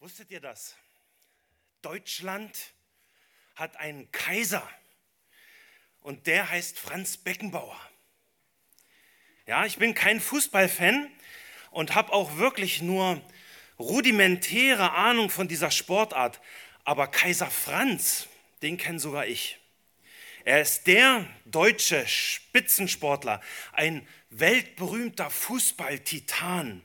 Wusstet ihr das? Deutschland hat einen Kaiser und der heißt Franz Beckenbauer. Ja, ich bin kein Fußballfan und habe auch wirklich nur rudimentäre Ahnung von dieser Sportart, aber Kaiser Franz, den kenne sogar ich. Er ist der deutsche Spitzensportler, ein weltberühmter Fußballtitan.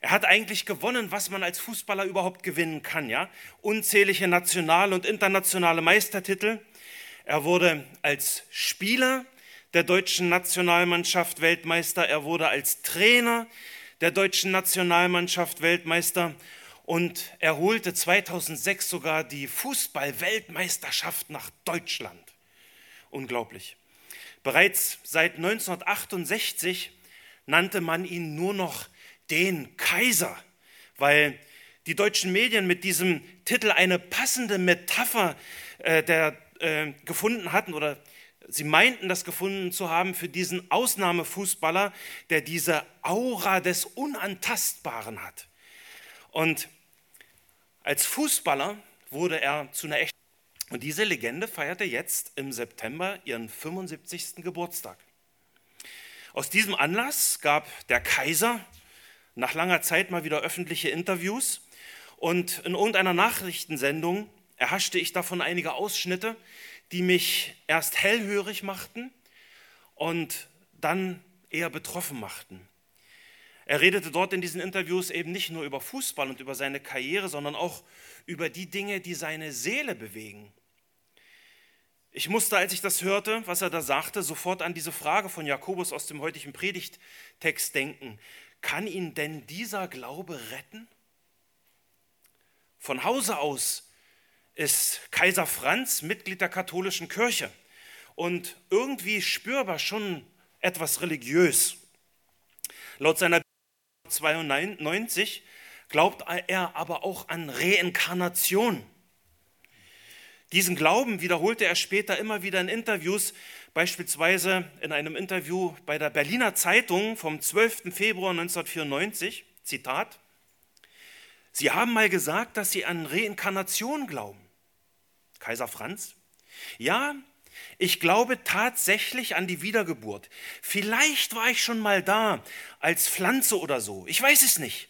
Er hat eigentlich gewonnen, was man als Fußballer überhaupt gewinnen kann, ja? Unzählige nationale und internationale Meistertitel. Er wurde als Spieler der deutschen Nationalmannschaft Weltmeister, er wurde als Trainer der deutschen Nationalmannschaft Weltmeister und er holte 2006 sogar die Fußball-Weltmeisterschaft nach Deutschland. Unglaublich. Bereits seit 1968 nannte man ihn nur noch den Kaiser, weil die deutschen Medien mit diesem Titel eine passende Metapher äh, der, äh, gefunden hatten oder sie meinten das gefunden zu haben für diesen Ausnahmefußballer, der diese Aura des Unantastbaren hat. Und als Fußballer wurde er zu einer echten. Und diese Legende feierte jetzt im September ihren 75. Geburtstag. Aus diesem Anlass gab der Kaiser nach langer Zeit mal wieder öffentliche Interviews und in irgendeiner Nachrichtensendung erhaschte ich davon einige Ausschnitte, die mich erst hellhörig machten und dann eher betroffen machten. Er redete dort in diesen Interviews eben nicht nur über Fußball und über seine Karriere, sondern auch über die Dinge, die seine Seele bewegen. Ich musste, als ich das hörte, was er da sagte, sofort an diese Frage von Jakobus aus dem heutigen Predigttext denken. Kann ihn denn dieser Glaube retten? Von Hause aus ist Kaiser Franz Mitglied der katholischen Kirche und irgendwie spürbar schon etwas religiös. Laut seiner 92 glaubt er aber auch an Reinkarnation. Diesen Glauben wiederholte er später immer wieder in Interviews, beispielsweise in einem Interview bei der Berliner Zeitung vom 12. Februar 1994, Zitat, Sie haben mal gesagt, dass Sie an Reinkarnation glauben. Kaiser Franz? Ja, ich glaube tatsächlich an die Wiedergeburt. Vielleicht war ich schon mal da, als Pflanze oder so. Ich weiß es nicht.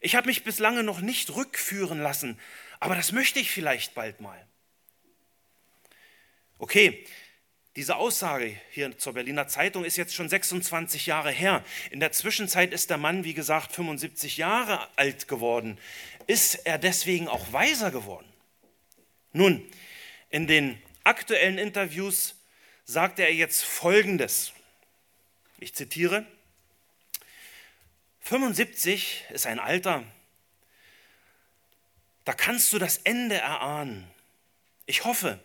Ich habe mich bislang noch nicht rückführen lassen, aber das möchte ich vielleicht bald mal. Okay, diese Aussage hier zur Berliner Zeitung ist jetzt schon 26 Jahre her. In der Zwischenzeit ist der Mann, wie gesagt, 75 Jahre alt geworden. Ist er deswegen auch weiser geworden? Nun, in den aktuellen Interviews sagte er jetzt Folgendes. Ich zitiere, 75 ist ein Alter, da kannst du das Ende erahnen. Ich hoffe,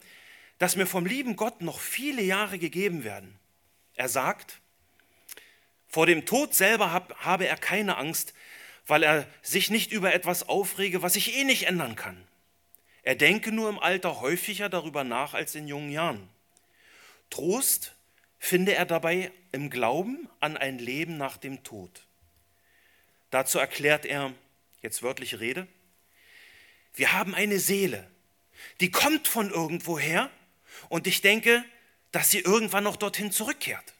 dass mir vom lieben Gott noch viele Jahre gegeben werden. Er sagt, vor dem Tod selber habe er keine Angst, weil er sich nicht über etwas aufrege, was sich eh nicht ändern kann. Er denke nur im Alter häufiger darüber nach als in jungen Jahren. Trost finde er dabei im Glauben an ein Leben nach dem Tod. Dazu erklärt er, jetzt wörtliche Rede, wir haben eine Seele, die kommt von irgendwoher und ich denke, dass sie irgendwann noch dorthin zurückkehrt.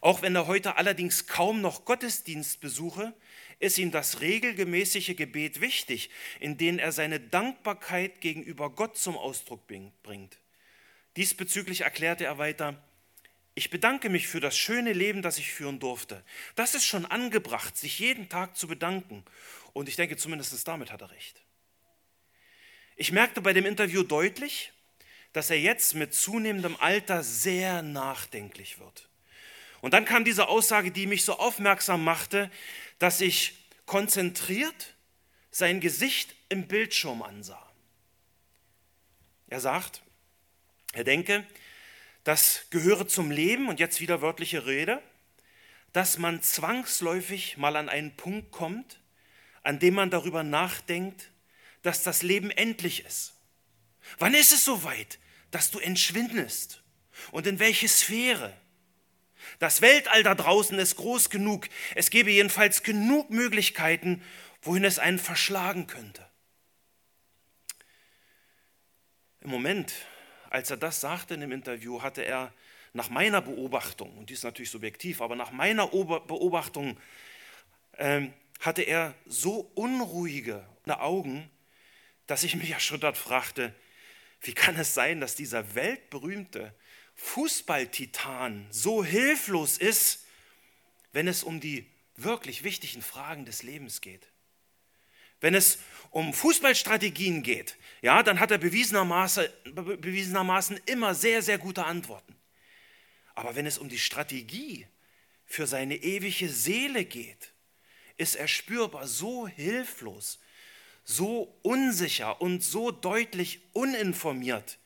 Auch wenn er heute allerdings kaum noch Gottesdienst besuche, ist ihm das regelgemäßige Gebet wichtig, in dem er seine Dankbarkeit gegenüber Gott zum Ausdruck bringt. Diesbezüglich erklärte er weiter, ich bedanke mich für das schöne Leben, das ich führen durfte. Das ist schon angebracht, sich jeden Tag zu bedanken. Und ich denke, zumindest damit hat er recht. Ich merkte bei dem Interview deutlich, dass er jetzt mit zunehmendem Alter sehr nachdenklich wird. Und dann kam diese Aussage, die mich so aufmerksam machte, dass ich konzentriert sein Gesicht im Bildschirm ansah. Er sagt, er denke, das gehöre zum Leben, und jetzt wieder wörtliche Rede, dass man zwangsläufig mal an einen Punkt kommt, an dem man darüber nachdenkt, dass das Leben endlich ist. Wann ist es soweit, dass du entschwindest? Und in welche Sphäre? Das Weltall da draußen ist groß genug. Es gäbe jedenfalls genug Möglichkeiten, wohin es einen verschlagen könnte. Im Moment, als er das sagte in dem Interview, hatte er nach meiner Beobachtung, und die ist natürlich subjektiv, aber nach meiner Beobachtung ähm, hatte er so unruhige Augen, dass ich mich erschüttert fragte, wie kann es sein, dass dieser weltberühmte Fußballtitan so hilflos ist, wenn es um die wirklich wichtigen Fragen des Lebens geht? Wenn es um Fußballstrategien geht, ja, dann hat er bewiesenermaßen, bewiesenermaßen immer sehr, sehr gute Antworten. Aber wenn es um die Strategie für seine ewige Seele geht, ist er spürbar so hilflos, so unsicher und so deutlich uninformiert.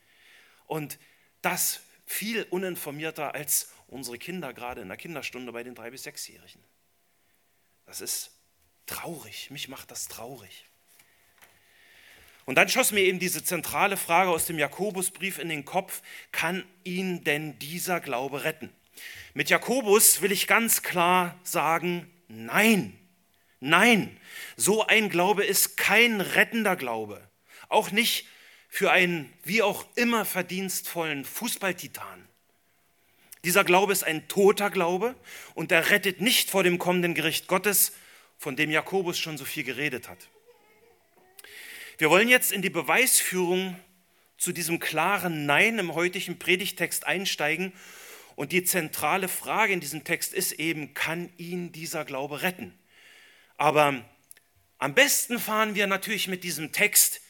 Und das viel uninformierter als unsere Kinder gerade in der Kinderstunde bei den drei bis sechsjährigen. Das ist traurig, mich macht das traurig. Und dann schoss mir eben diese zentrale Frage aus dem Jakobusbrief in den Kopf, kann ihn denn dieser Glaube retten? Mit Jakobus will ich ganz klar sagen, nein, nein, so ein Glaube ist kein rettender Glaube, auch nicht für einen wie auch immer verdienstvollen Fußballtitan. Dieser Glaube ist ein toter Glaube und er rettet nicht vor dem kommenden Gericht Gottes, von dem Jakobus schon so viel geredet hat. Wir wollen jetzt in die Beweisführung zu diesem klaren Nein im heutigen Predigtext einsteigen. Und die zentrale Frage in diesem Text ist eben, kann ihn dieser Glaube retten? Aber am besten fahren wir natürlich mit diesem Text,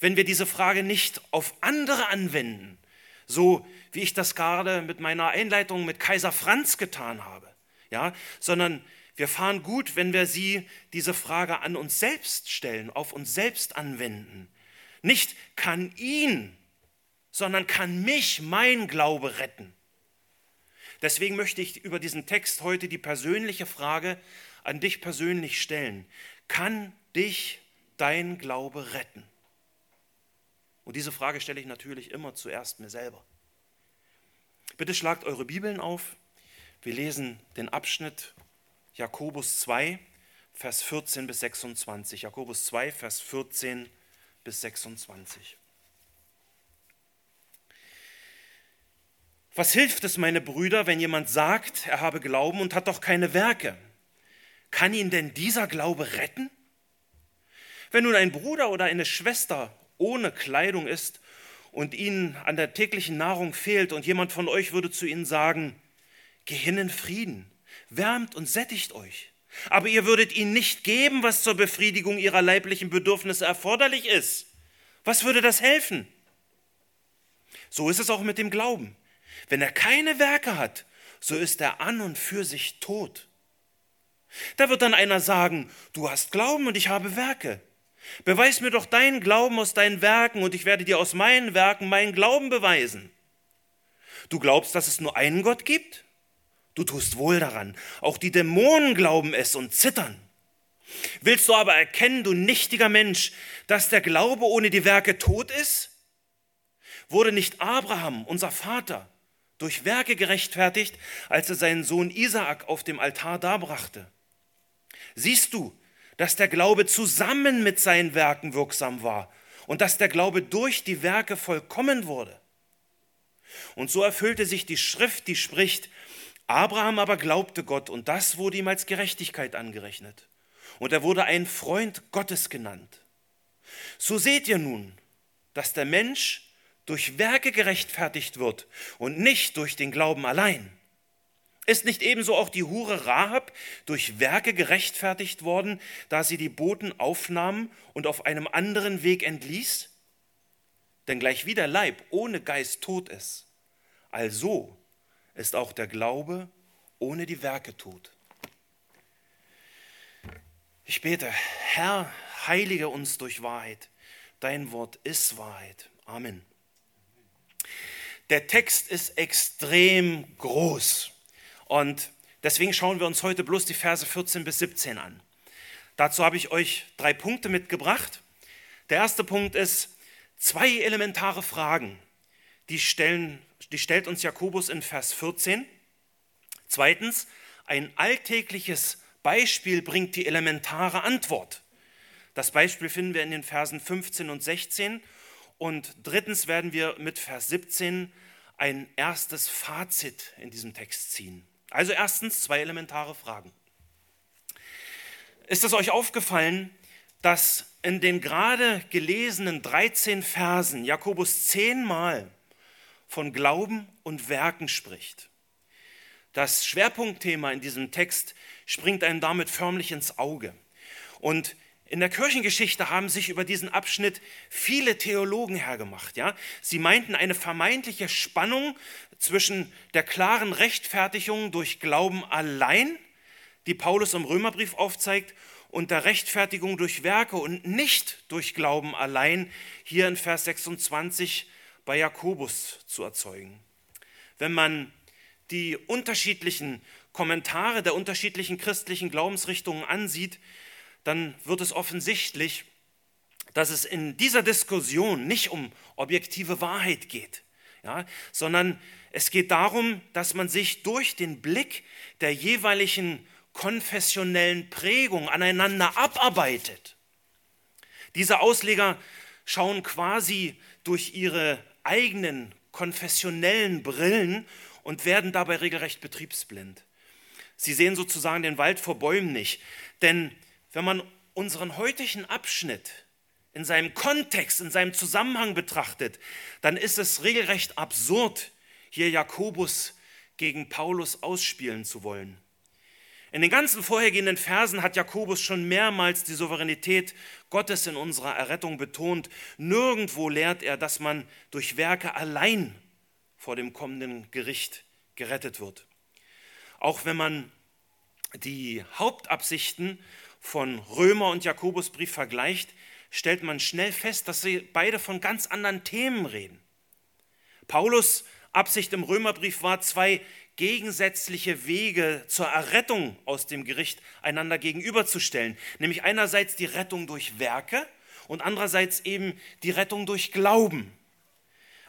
wenn wir diese Frage nicht auf andere anwenden, so wie ich das gerade mit meiner Einleitung mit Kaiser Franz getan habe, ja, sondern wir fahren gut, wenn wir sie, diese Frage an uns selbst stellen, auf uns selbst anwenden. Nicht kann ihn, sondern kann mich mein Glaube retten. Deswegen möchte ich über diesen Text heute die persönliche Frage an dich persönlich stellen. Kann dich dein Glaube retten? Und diese Frage stelle ich natürlich immer zuerst mir selber. Bitte schlagt eure Bibeln auf. Wir lesen den Abschnitt Jakobus 2, Vers 14 bis 26. Jakobus 2, Vers 14 bis 26. Was hilft es, meine Brüder, wenn jemand sagt, er habe Glauben und hat doch keine Werke? Kann ihn denn dieser Glaube retten? Wenn nun ein Bruder oder eine Schwester ohne Kleidung ist und ihnen an der täglichen Nahrung fehlt und jemand von euch würde zu ihnen sagen, geh hin in Frieden, wärmt und sättigt euch. Aber ihr würdet ihnen nicht geben, was zur Befriedigung ihrer leiblichen Bedürfnisse erforderlich ist. Was würde das helfen? So ist es auch mit dem Glauben. Wenn er keine Werke hat, so ist er an und für sich tot. Da wird dann einer sagen, du hast Glauben und ich habe Werke. Beweis mir doch deinen Glauben aus deinen Werken und ich werde dir aus meinen Werken meinen Glauben beweisen. Du glaubst, dass es nur einen Gott gibt? Du tust wohl daran. Auch die Dämonen glauben es und zittern. Willst du aber erkennen, du nichtiger Mensch, dass der Glaube ohne die Werke tot ist? Wurde nicht Abraham, unser Vater, durch Werke gerechtfertigt, als er seinen Sohn Isaak auf dem Altar darbrachte? Siehst du, dass der Glaube zusammen mit seinen Werken wirksam war und dass der Glaube durch die Werke vollkommen wurde? Und so erfüllte sich die Schrift, die spricht, Abraham aber glaubte Gott und das wurde ihm als Gerechtigkeit angerechnet. Und er wurde ein Freund Gottes genannt. So seht ihr nun, dass der Mensch durch Werke gerechtfertigt wird und nicht durch den Glauben allein. Ist nicht ebenso auch die Hure Rahab durch Werke gerechtfertigt worden, da sie die Boten aufnahm und auf einem anderen Weg entließ? Denn gleich wie der Leib ohne Geist tot ist, also ist auch der Glaube ohne die Werke tut. Ich bete, Herr, heilige uns durch Wahrheit. Dein Wort ist Wahrheit. Amen. Der Text ist extrem groß und deswegen schauen wir uns heute bloß die Verse 14 bis 17 an. Dazu habe ich euch drei Punkte mitgebracht. Der erste Punkt ist zwei elementare Fragen, die stellen die stellt uns Jakobus in Vers 14. Zweitens, ein alltägliches Beispiel bringt die elementare Antwort. Das Beispiel finden wir in den Versen 15 und 16. Und drittens werden wir mit Vers 17 ein erstes Fazit in diesem Text ziehen. Also erstens zwei elementare Fragen. Ist es euch aufgefallen, dass in den gerade gelesenen 13 Versen Jakobus zehnmal von Glauben und Werken spricht? Das Schwerpunktthema in diesem Text springt einem damit förmlich ins Auge. Und in der Kirchengeschichte haben sich über diesen Abschnitt viele Theologen hergemacht. Ja? Sie meinten eine vermeintliche Spannung zwischen der klaren Rechtfertigung durch Glauben allein, die Paulus im Römerbrief aufzeigt, und der Rechtfertigung durch Werke und nicht durch Glauben allein, hier in Vers 26 bei Jakobus zu erzeugen. Wenn man die unterschiedlichen Kommentare der unterschiedlichen christlichen Glaubensrichtungen ansieht, dann wird es offensichtlich, dass es in dieser Diskussion nicht um objektive Wahrheit geht, ja, sondern es geht darum, dass man sich durch den Blick der jeweiligen konfessionellen Prägung aneinander abarbeitet. Diese Ausleger schauen quasi durch ihre eigenen konfessionellen Brillen und werden dabei regelrecht betriebsblind. Sie sehen sozusagen den Wald vor Bäumen nicht. Denn wenn man unseren heutigen Abschnitt in seinem Kontext, in seinem Zusammenhang betrachtet, dann ist es regelrecht absurd, hier Jakobus gegen Paulus ausspielen zu wollen. In den ganzen vorhergehenden Versen hat Jakobus schon mehrmals die Souveränität Gottes in unserer Errettung betont. Nirgendwo lehrt er, dass man durch Werke allein vor dem kommenden Gericht gerettet wird. Auch wenn man die Hauptabsichten von Römer und Jakobusbrief vergleicht, stellt man schnell fest, dass sie beide von ganz anderen Themen reden. Paulus Absicht im Römerbrief war, zwei gegensätzliche Wege zur Errettung aus dem Gericht einander gegenüberzustellen. Nämlich einerseits die Rettung durch Werke und andererseits eben die Rettung durch Glauben.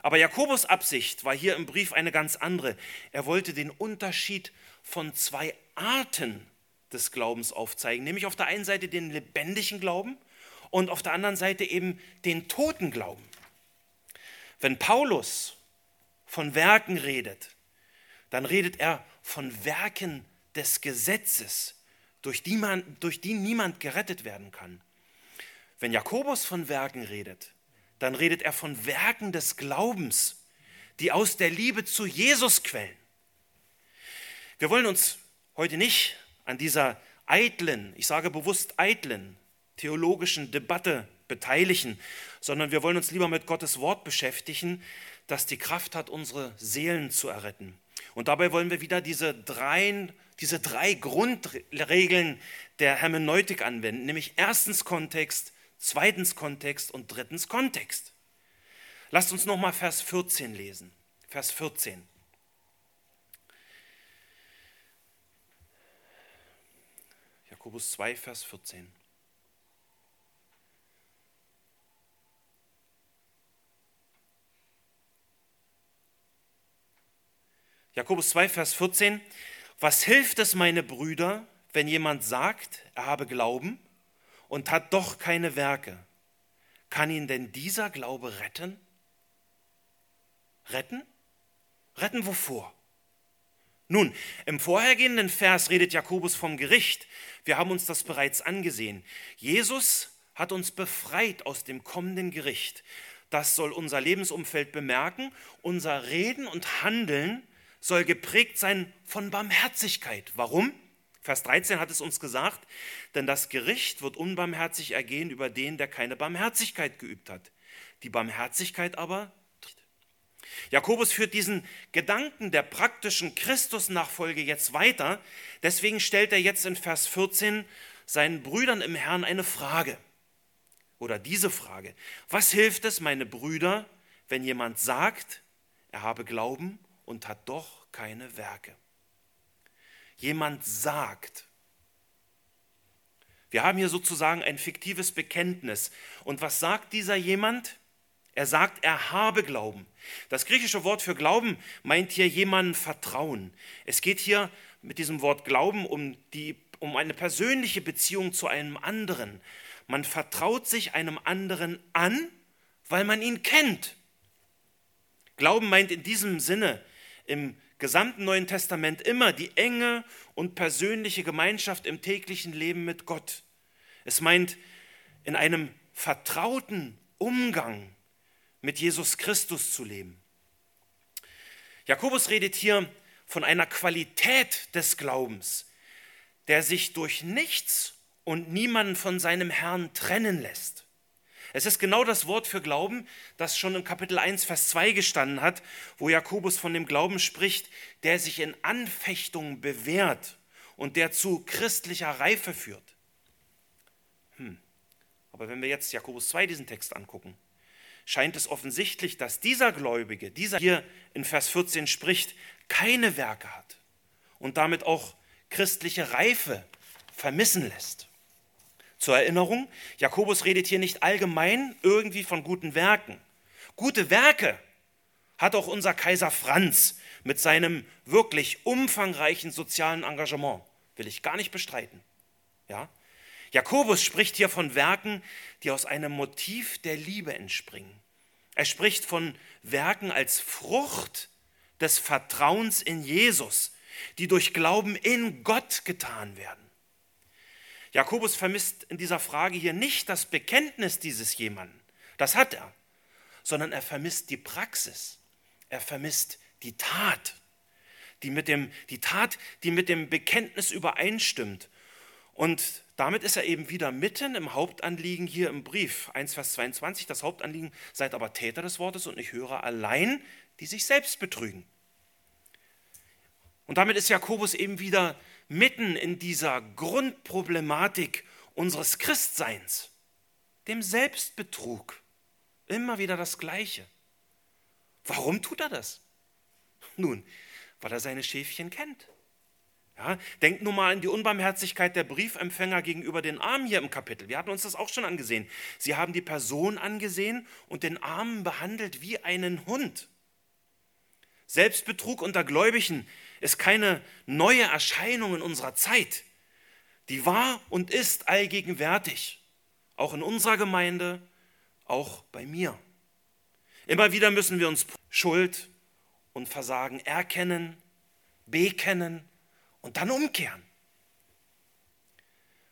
Aber Jakobus Absicht war hier im Brief eine ganz andere. Er wollte den Unterschied von zwei Arten des Glaubens aufzeigen, nämlich auf der einen Seite den lebendigen Glauben und auf der anderen Seite eben den toten Glauben. Wenn Paulus von Werken redet, dann redet er von Werken des Gesetzes, durch die, man, durch die niemand gerettet werden kann. Wenn Jakobus von Werken redet, dann redet er von Werken des Glaubens, die aus der Liebe zu Jesus quellen. Wir wollen uns heute nicht an dieser eitlen, ich sage bewusst eitlen, theologischen Debatte beteiligen, sondern wir wollen uns lieber mit Gottes Wort beschäftigen, das die Kraft hat, unsere Seelen zu erretten. Und dabei wollen wir wieder diese drei, diese drei Grundregeln der Hermeneutik anwenden, nämlich erstens Kontext, zweitens Kontext und drittens Kontext. Lasst uns nochmal Vers 14 lesen. Vers 14. Jakobus 2, Vers 14. Jakobus 2, Vers 14. Was hilft es, meine Brüder, wenn jemand sagt, er habe Glauben und hat doch keine Werke? Kann ihn denn dieser Glaube retten? Retten? Retten wovor? Nun, im vorhergehenden Vers redet Jakobus vom Gericht. Wir haben uns das bereits angesehen. Jesus hat uns befreit aus dem kommenden Gericht. Das soll unser Lebensumfeld bemerken. Unser Reden und Handeln soll geprägt sein von Barmherzigkeit. Warum? Vers 13 hat es uns gesagt, denn das Gericht wird unbarmherzig ergehen über den, der keine Barmherzigkeit geübt hat. Die Barmherzigkeit aber Jakobus führt diesen Gedanken der praktischen Christusnachfolge jetzt weiter. Deswegen stellt er jetzt in Vers 14 seinen Brüdern im Herrn eine Frage. Oder diese Frage. Was hilft es, meine Brüder, wenn jemand sagt, er habe Glauben und hat doch keine Werke? Jemand sagt. Wir haben hier sozusagen ein fiktives Bekenntnis. Und was sagt dieser jemand? Er sagt, er habe Glauben. Das griechische Wort für Glauben meint hier jemandem vertrauen. Es geht hier mit diesem Wort Glauben um, die, um eine persönliche Beziehung zu einem anderen. Man vertraut sich einem anderen an, weil man ihn kennt. Glauben meint in diesem Sinne im gesamten Neuen Testament immer die enge und persönliche Gemeinschaft im täglichen Leben mit Gott. Es meint in einem vertrauten Umgang mit Jesus Christus zu leben. Jakobus redet hier von einer Qualität des Glaubens, der sich durch nichts und niemanden von seinem Herrn trennen lässt. Es ist genau das Wort für Glauben, das schon im Kapitel 1, Vers 2 gestanden hat, wo Jakobus von dem Glauben spricht, der sich in Anfechtungen bewährt und der zu christlicher Reife führt. Hm. Aber wenn wir jetzt Jakobus 2 diesen Text angucken, scheint es offensichtlich, dass dieser Gläubige, dieser hier in Vers 14 spricht, keine Werke hat und damit auch christliche Reife vermissen lässt. Zur Erinnerung, Jakobus redet hier nicht allgemein irgendwie von guten Werken. Gute Werke hat auch unser Kaiser Franz mit seinem wirklich umfangreichen sozialen Engagement. Will ich gar nicht bestreiten. Ja? Jakobus spricht hier von Werken, die aus einem Motiv der Liebe entspringen. Er spricht von Werken als Frucht des Vertrauens in Jesus, die durch Glauben in Gott getan werden. Jakobus vermisst in dieser Frage hier nicht das Bekenntnis dieses jemanden, das hat er, sondern er vermisst die Praxis, er vermisst die Tat, die, mit dem, die Tat, die mit dem Bekenntnis übereinstimmt. Und damit ist er eben wieder mitten im Hauptanliegen hier im Brief 1, Vers 22. Das Hauptanliegen, seid aber Täter des Wortes und nicht Hörer allein, die sich selbst betrügen. Und damit ist Jakobus eben wieder mitten in dieser Grundproblematik unseres Christseins, dem Selbstbetrug. Immer wieder das Gleiche. Warum tut er das? Nun, weil er seine Schäfchen kennt. Ja, denkt nur mal an die Unbarmherzigkeit der Briefempfänger gegenüber den Armen hier im Kapitel. Wir hatten uns das auch schon angesehen. Sie haben die Person angesehen und den Armen behandelt wie einen Hund. Selbstbetrug unter Gläubigen ist keine neue Erscheinung in unserer Zeit. Die war und ist allgegenwärtig, auch in unserer Gemeinde, auch bei mir. Immer wieder müssen wir uns Schuld und Versagen erkennen, bekennen und dann umkehren.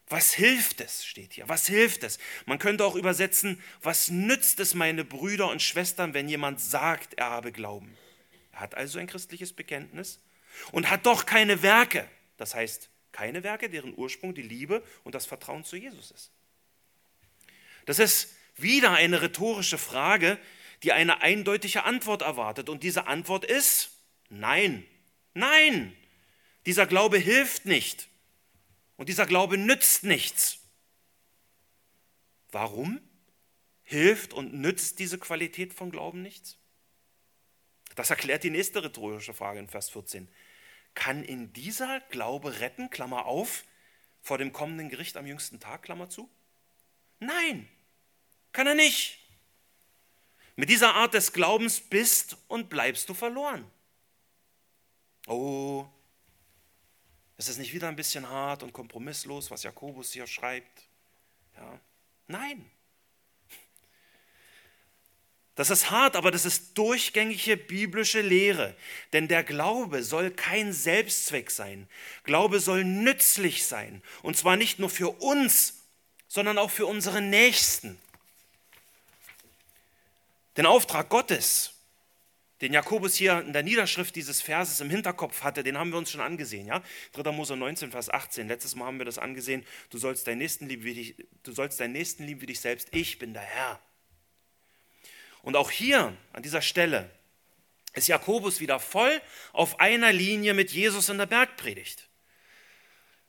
Was hilft es, steht hier. Was hilft es? Man könnte auch übersetzen, was nützt es, meine Brüder und Schwestern, wenn jemand sagt, er habe Glauben? Er hat also ein christliches Bekenntnis, und hat doch keine Werke. Das heißt, keine Werke, deren Ursprung die Liebe und das Vertrauen zu Jesus ist. Das ist wieder eine rhetorische Frage, die eine eindeutige Antwort erwartet. Und diese Antwort ist nein. Nein. Dieser Glaube hilft nicht. Und dieser Glaube nützt nichts. Warum hilft und nützt diese Qualität von Glauben nichts? Das erklärt die nächste rhetorische Frage in Vers 14 kann in dieser Glaube retten, Klammer auf, vor dem kommenden Gericht am jüngsten Tag, Klammer zu? Nein, kann er nicht. Mit dieser Art des Glaubens bist und bleibst du verloren. Oh, ist es nicht wieder ein bisschen hart und kompromisslos, was Jakobus hier schreibt? Ja. Nein, das ist hart, aber das ist durchgängige biblische Lehre. Denn der Glaube soll kein Selbstzweck sein. Glaube soll nützlich sein. Und zwar nicht nur für uns, sondern auch für unsere Nächsten. Den Auftrag Gottes, den Jakobus hier in der Niederschrift dieses Verses im Hinterkopf hatte, den haben wir uns schon angesehen. Ja? 3. Mose 19, Vers 18. Letztes Mal haben wir das angesehen. Du sollst deinen Nächsten lieben wie dich, du sollst deinen Nächsten lieben wie dich selbst. Ich bin der Herr. Und auch hier an dieser Stelle ist Jakobus wieder voll auf einer Linie mit Jesus in der Bergpredigt.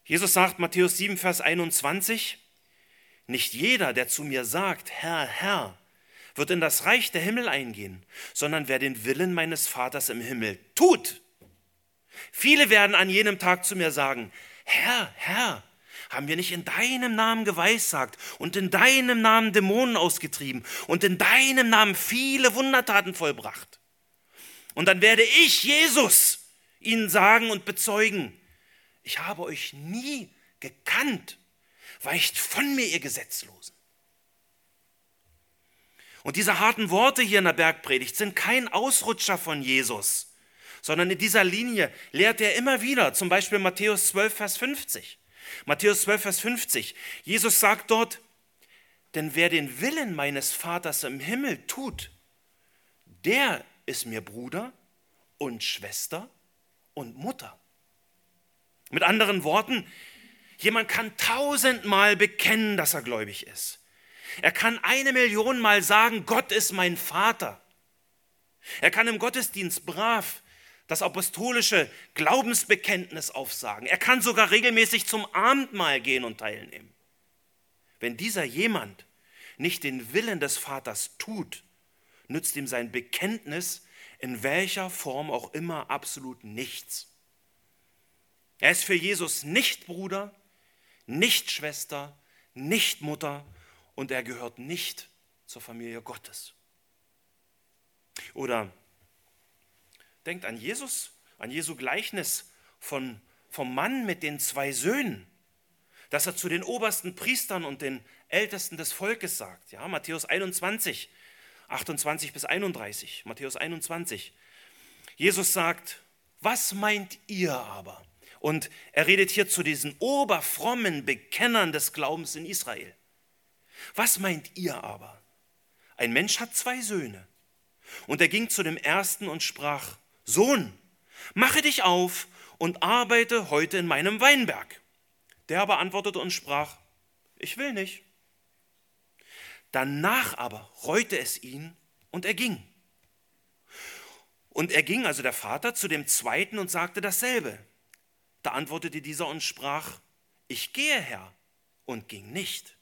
Jesus sagt Matthäus 7, Vers 21, nicht jeder, der zu mir sagt, Herr, Herr, wird in das Reich der Himmel eingehen, sondern wer den Willen meines Vaters im Himmel tut. Viele werden an jenem Tag zu mir sagen, Herr, Herr, haben wir nicht in deinem Namen geweissagt und in deinem Namen Dämonen ausgetrieben und in deinem Namen viele Wundertaten vollbracht? Und dann werde ich, Jesus, ihnen sagen und bezeugen, ich habe euch nie gekannt. Weicht von mir, ihr Gesetzlosen. Und diese harten Worte hier in der Bergpredigt sind kein Ausrutscher von Jesus, sondern in dieser Linie lehrt er immer wieder, zum Beispiel Matthäus 12, Vers 50. Matthäus 12, Vers 50. Jesus sagt dort, denn wer den Willen meines Vaters im Himmel tut, der ist mir Bruder und Schwester und Mutter. Mit anderen Worten, jemand kann tausendmal bekennen, dass er gläubig ist. Er kann eine Million Mal sagen, Gott ist mein Vater. Er kann im Gottesdienst brav das apostolische Glaubensbekenntnis aufsagen. Er kann sogar regelmäßig zum Abendmahl gehen und teilnehmen. Wenn dieser jemand nicht den Willen des Vaters tut, nützt ihm sein Bekenntnis in welcher Form auch immer absolut nichts. Er ist für Jesus nicht Bruder, nicht Schwester, nicht Mutter und er gehört nicht zur Familie Gottes. Oder denkt an Jesus, an Jesu Gleichnis von, vom Mann mit den zwei Söhnen, dass er zu den obersten Priestern und den Ältesten des Volkes sagt. Ja, Matthäus 21, 28 bis 31. Matthäus 21. Jesus sagt, was meint ihr aber? Und er redet hier zu diesen oberfrommen Bekennern des Glaubens in Israel. Was meint ihr aber? Ein Mensch hat zwei Söhne. Und er ging zu dem ersten und sprach, Sohn, mache dich auf und arbeite heute in meinem Weinberg. Der aber antwortete und sprach, ich will nicht. Danach aber reute es ihn und er ging. Und er ging, also der Vater, zu dem zweiten und sagte dasselbe. Da antwortete dieser und sprach, ich gehe, Herr, und ging nicht.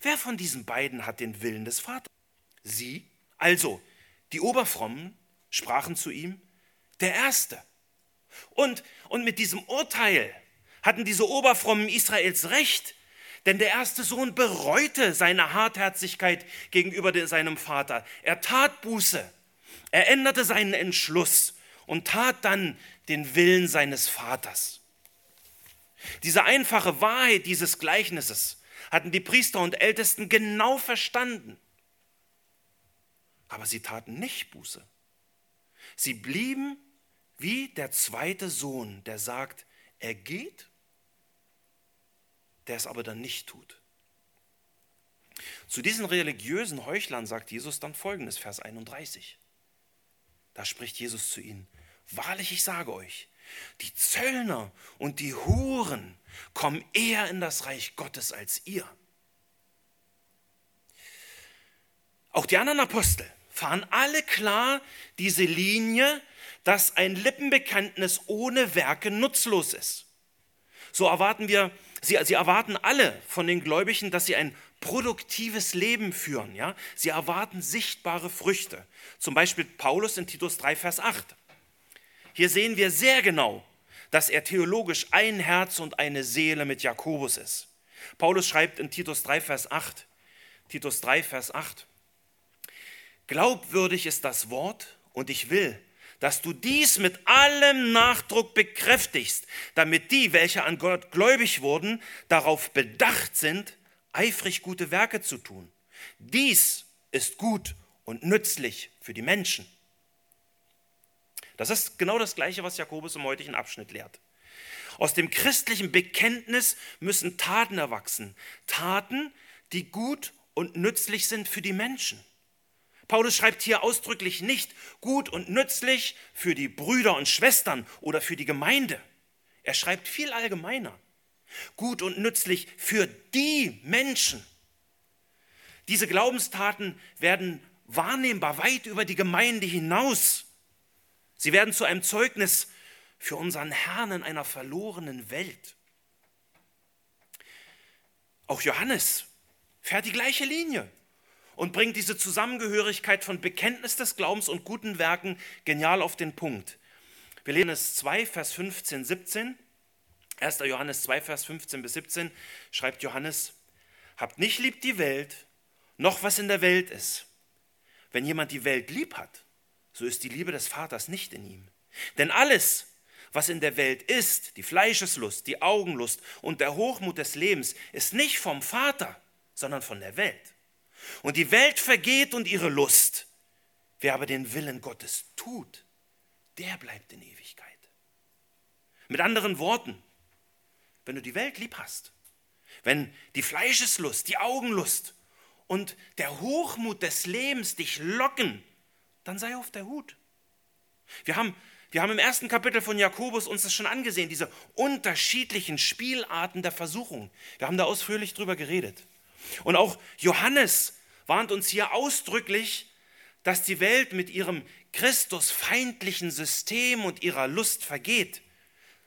Wer von diesen beiden hat den Willen des Vaters? Sie, also die Oberfrommen, sprachen zu ihm, der Erste. Und, und mit diesem Urteil hatten diese Oberfrommen Israels recht, denn der erste Sohn bereute seine Hartherzigkeit gegenüber seinem Vater. Er tat Buße. Er änderte seinen Entschluss und tat dann den Willen seines Vaters. Diese einfache Wahrheit dieses Gleichnisses hatten die Priester und Ältesten genau verstanden. Aber sie taten nicht Buße. Sie blieben wie der zweite Sohn, der sagt, er geht der es aber dann nicht tut. Zu diesen religiösen Heuchlern sagt Jesus dann folgendes, Vers 31. Da spricht Jesus zu ihnen, wahrlich ich sage euch, die Zöllner und die Huren kommen eher in das Reich Gottes als ihr. Auch die anderen Apostel fahren alle klar diese Linie, dass ein Lippenbekenntnis ohne Werke nutzlos ist. So erwarten wir Sie, sie erwarten alle von den Gläubigen, dass sie ein produktives Leben führen. Ja? Sie erwarten sichtbare Früchte. Zum Beispiel Paulus in Titus 3, Vers 8. Hier sehen wir sehr genau, dass er theologisch ein Herz und eine Seele mit Jakobus ist. Paulus schreibt in Titus 3, Vers 8, Titus 3, Vers 8, Glaubwürdig ist das Wort und ich will, dass du dies mit allem Nachdruck bekräftigst, damit die, welche an Gott gläubig wurden, darauf bedacht sind, eifrig gute Werke zu tun. Dies ist gut und nützlich für die Menschen. Das ist genau das Gleiche, was Jakobus im heutigen Abschnitt lehrt. Aus dem christlichen Bekenntnis müssen Taten erwachsen. Taten, die gut und nützlich sind für die Menschen. Paulus schreibt hier ausdrücklich nicht gut und nützlich für die Brüder und Schwestern oder für die Gemeinde. Er schreibt viel allgemeiner. Gut und nützlich für die Menschen. Diese Glaubenstaten werden wahrnehmbar weit über die Gemeinde hinaus. Sie werden zu einem Zeugnis für unseren Herrn in einer verlorenen Welt. Auch Johannes fährt die gleiche Linie und bringt diese Zusammengehörigkeit von Bekenntnis des Glaubens und guten Werken genial auf den Punkt. Wir lesen es 2, Vers 15, 17. 1. Johannes 2, Vers 15 bis 17 schreibt Johannes, habt nicht lieb die Welt, noch was in der Welt ist. Wenn jemand die Welt lieb hat, so ist die Liebe des Vaters nicht in ihm. Denn alles, was in der Welt ist, die Fleischeslust, die Augenlust und der Hochmut des Lebens, ist nicht vom Vater, sondern von der Welt. Und die Welt vergeht und ihre Lust. Wer aber den Willen Gottes tut, der bleibt in Ewigkeit. Mit anderen Worten, wenn du die Welt lieb hast, wenn die Fleischeslust, die Augenlust und der Hochmut des Lebens dich locken, dann sei auf der Hut. Wir haben, wir haben im ersten Kapitel von Jakobus uns das schon angesehen, diese unterschiedlichen Spielarten der Versuchung. Wir haben da ausführlich drüber geredet. Und auch Johannes warnt uns hier ausdrücklich, dass die Welt mit ihrem Christusfeindlichen System und ihrer Lust vergeht.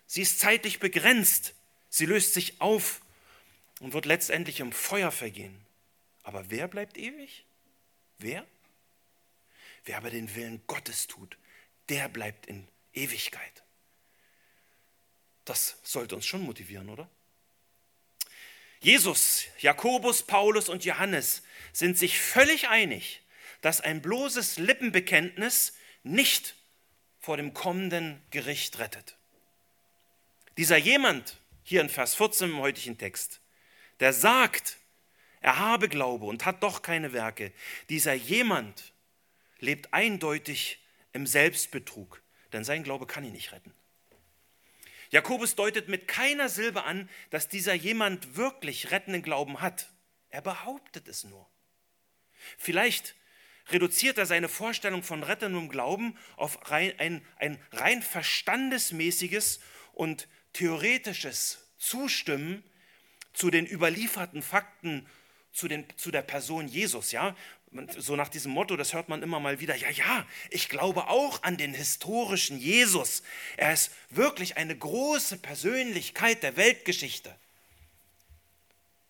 Sie ist zeitlich begrenzt. Sie löst sich auf und wird letztendlich im Feuer vergehen. Aber wer bleibt ewig? Wer? Wer aber den Willen Gottes tut, der bleibt in Ewigkeit. Das sollte uns schon motivieren, oder? Jesus, Jakobus, Paulus und Johannes sind sich völlig einig, dass ein bloßes Lippenbekenntnis nicht vor dem kommenden Gericht rettet. Dieser jemand, hier in Vers 14 im heutigen Text, der sagt, er habe Glaube und hat doch keine Werke, dieser jemand lebt eindeutig im Selbstbetrug, denn sein Glaube kann ihn nicht retten. Jakobus deutet mit keiner Silbe an, dass dieser jemand wirklich rettenden Glauben hat. Er behauptet es nur. Vielleicht reduziert er seine Vorstellung von rettendem Glauben auf ein, ein rein verstandesmäßiges und theoretisches Zustimmen zu den überlieferten Fakten zu, den, zu der Person Jesus. Ja? So nach diesem Motto, das hört man immer mal wieder, ja, ja, ich glaube auch an den historischen Jesus. Er ist wirklich eine große Persönlichkeit der Weltgeschichte.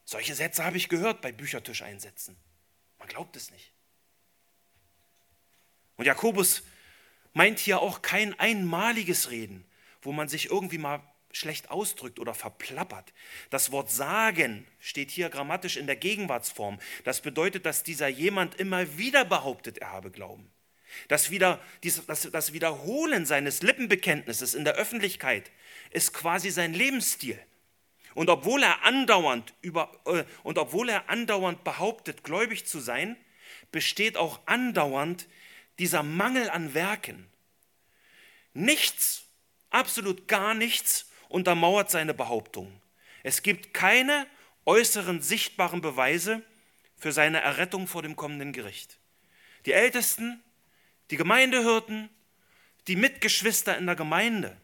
Solche Sätze habe ich gehört bei Büchertischeinsätzen. Man glaubt es nicht. Und Jakobus meint hier auch kein einmaliges Reden, wo man sich irgendwie mal schlecht ausdrückt oder verplappert. Das Wort sagen steht hier grammatisch in der Gegenwartsform. Das bedeutet, dass dieser jemand immer wieder behauptet, er habe Glauben. Das, wieder, das, Wiederholen seines Lippenbekenntnisses in der Öffentlichkeit ist quasi sein Lebensstil. Und obwohl er andauernd, über, äh, und obwohl er andauernd behauptet, gläubig zu sein, besteht auch andauernd dieser Mangel an Werken. Nichts, absolut gar nichts untermauert seine Behauptung. Es gibt keine äußeren sichtbaren Beweise für seine Errettung vor dem kommenden Gericht. Die Ältesten, die Gemeindehirten, die Mitgeschwister in der Gemeinde,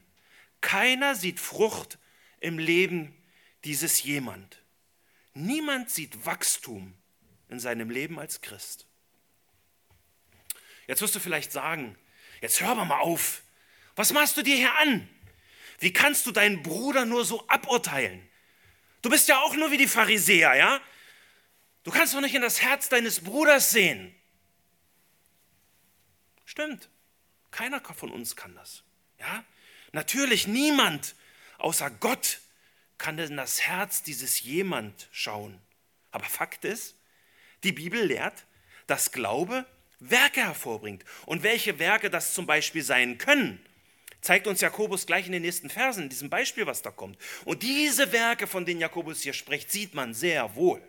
keiner sieht Frucht im Leben dieses jemand. Niemand sieht Wachstum in seinem Leben als Christ. Jetzt wirst du vielleicht sagen, jetzt hör mal auf. Was machst du dir hier an? Wie kannst du deinen Bruder nur so aburteilen? Du bist ja auch nur wie die Pharisäer, ja? Du kannst doch nicht in das Herz deines Bruders sehen. Stimmt. Keiner von uns kann das. Ja? Natürlich niemand außer Gott kann in das Herz dieses jemand schauen. Aber Fakt ist, die Bibel lehrt, dass Glaube Werke hervorbringt. Und welche Werke das zum Beispiel sein können, zeigt uns Jakobus gleich in den nächsten Versen, in diesem Beispiel, was da kommt. Und diese Werke, von denen Jakobus hier spricht, sieht man sehr wohl.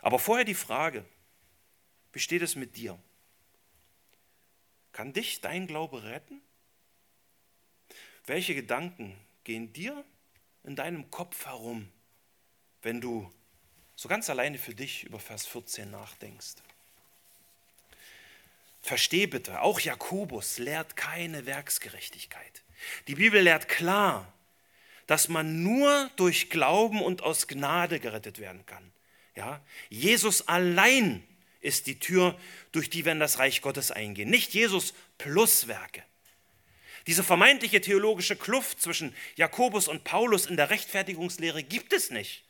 Aber vorher die Frage, wie steht es mit dir? Kann dich dein Glaube retten? Welche Gedanken gehen dir in deinem Kopf herum, wenn du so ganz alleine für dich über Vers 14 nachdenkst? Versteh bitte, auch Jakobus lehrt keine Werksgerechtigkeit. Die Bibel lehrt klar, dass man nur durch Glauben und aus Gnade gerettet werden kann. Ja? Jesus allein ist die Tür, durch die wir in das Reich Gottes eingehen. Nicht Jesus plus Werke. Diese vermeintliche theologische Kluft zwischen Jakobus und Paulus in der Rechtfertigungslehre gibt es nicht.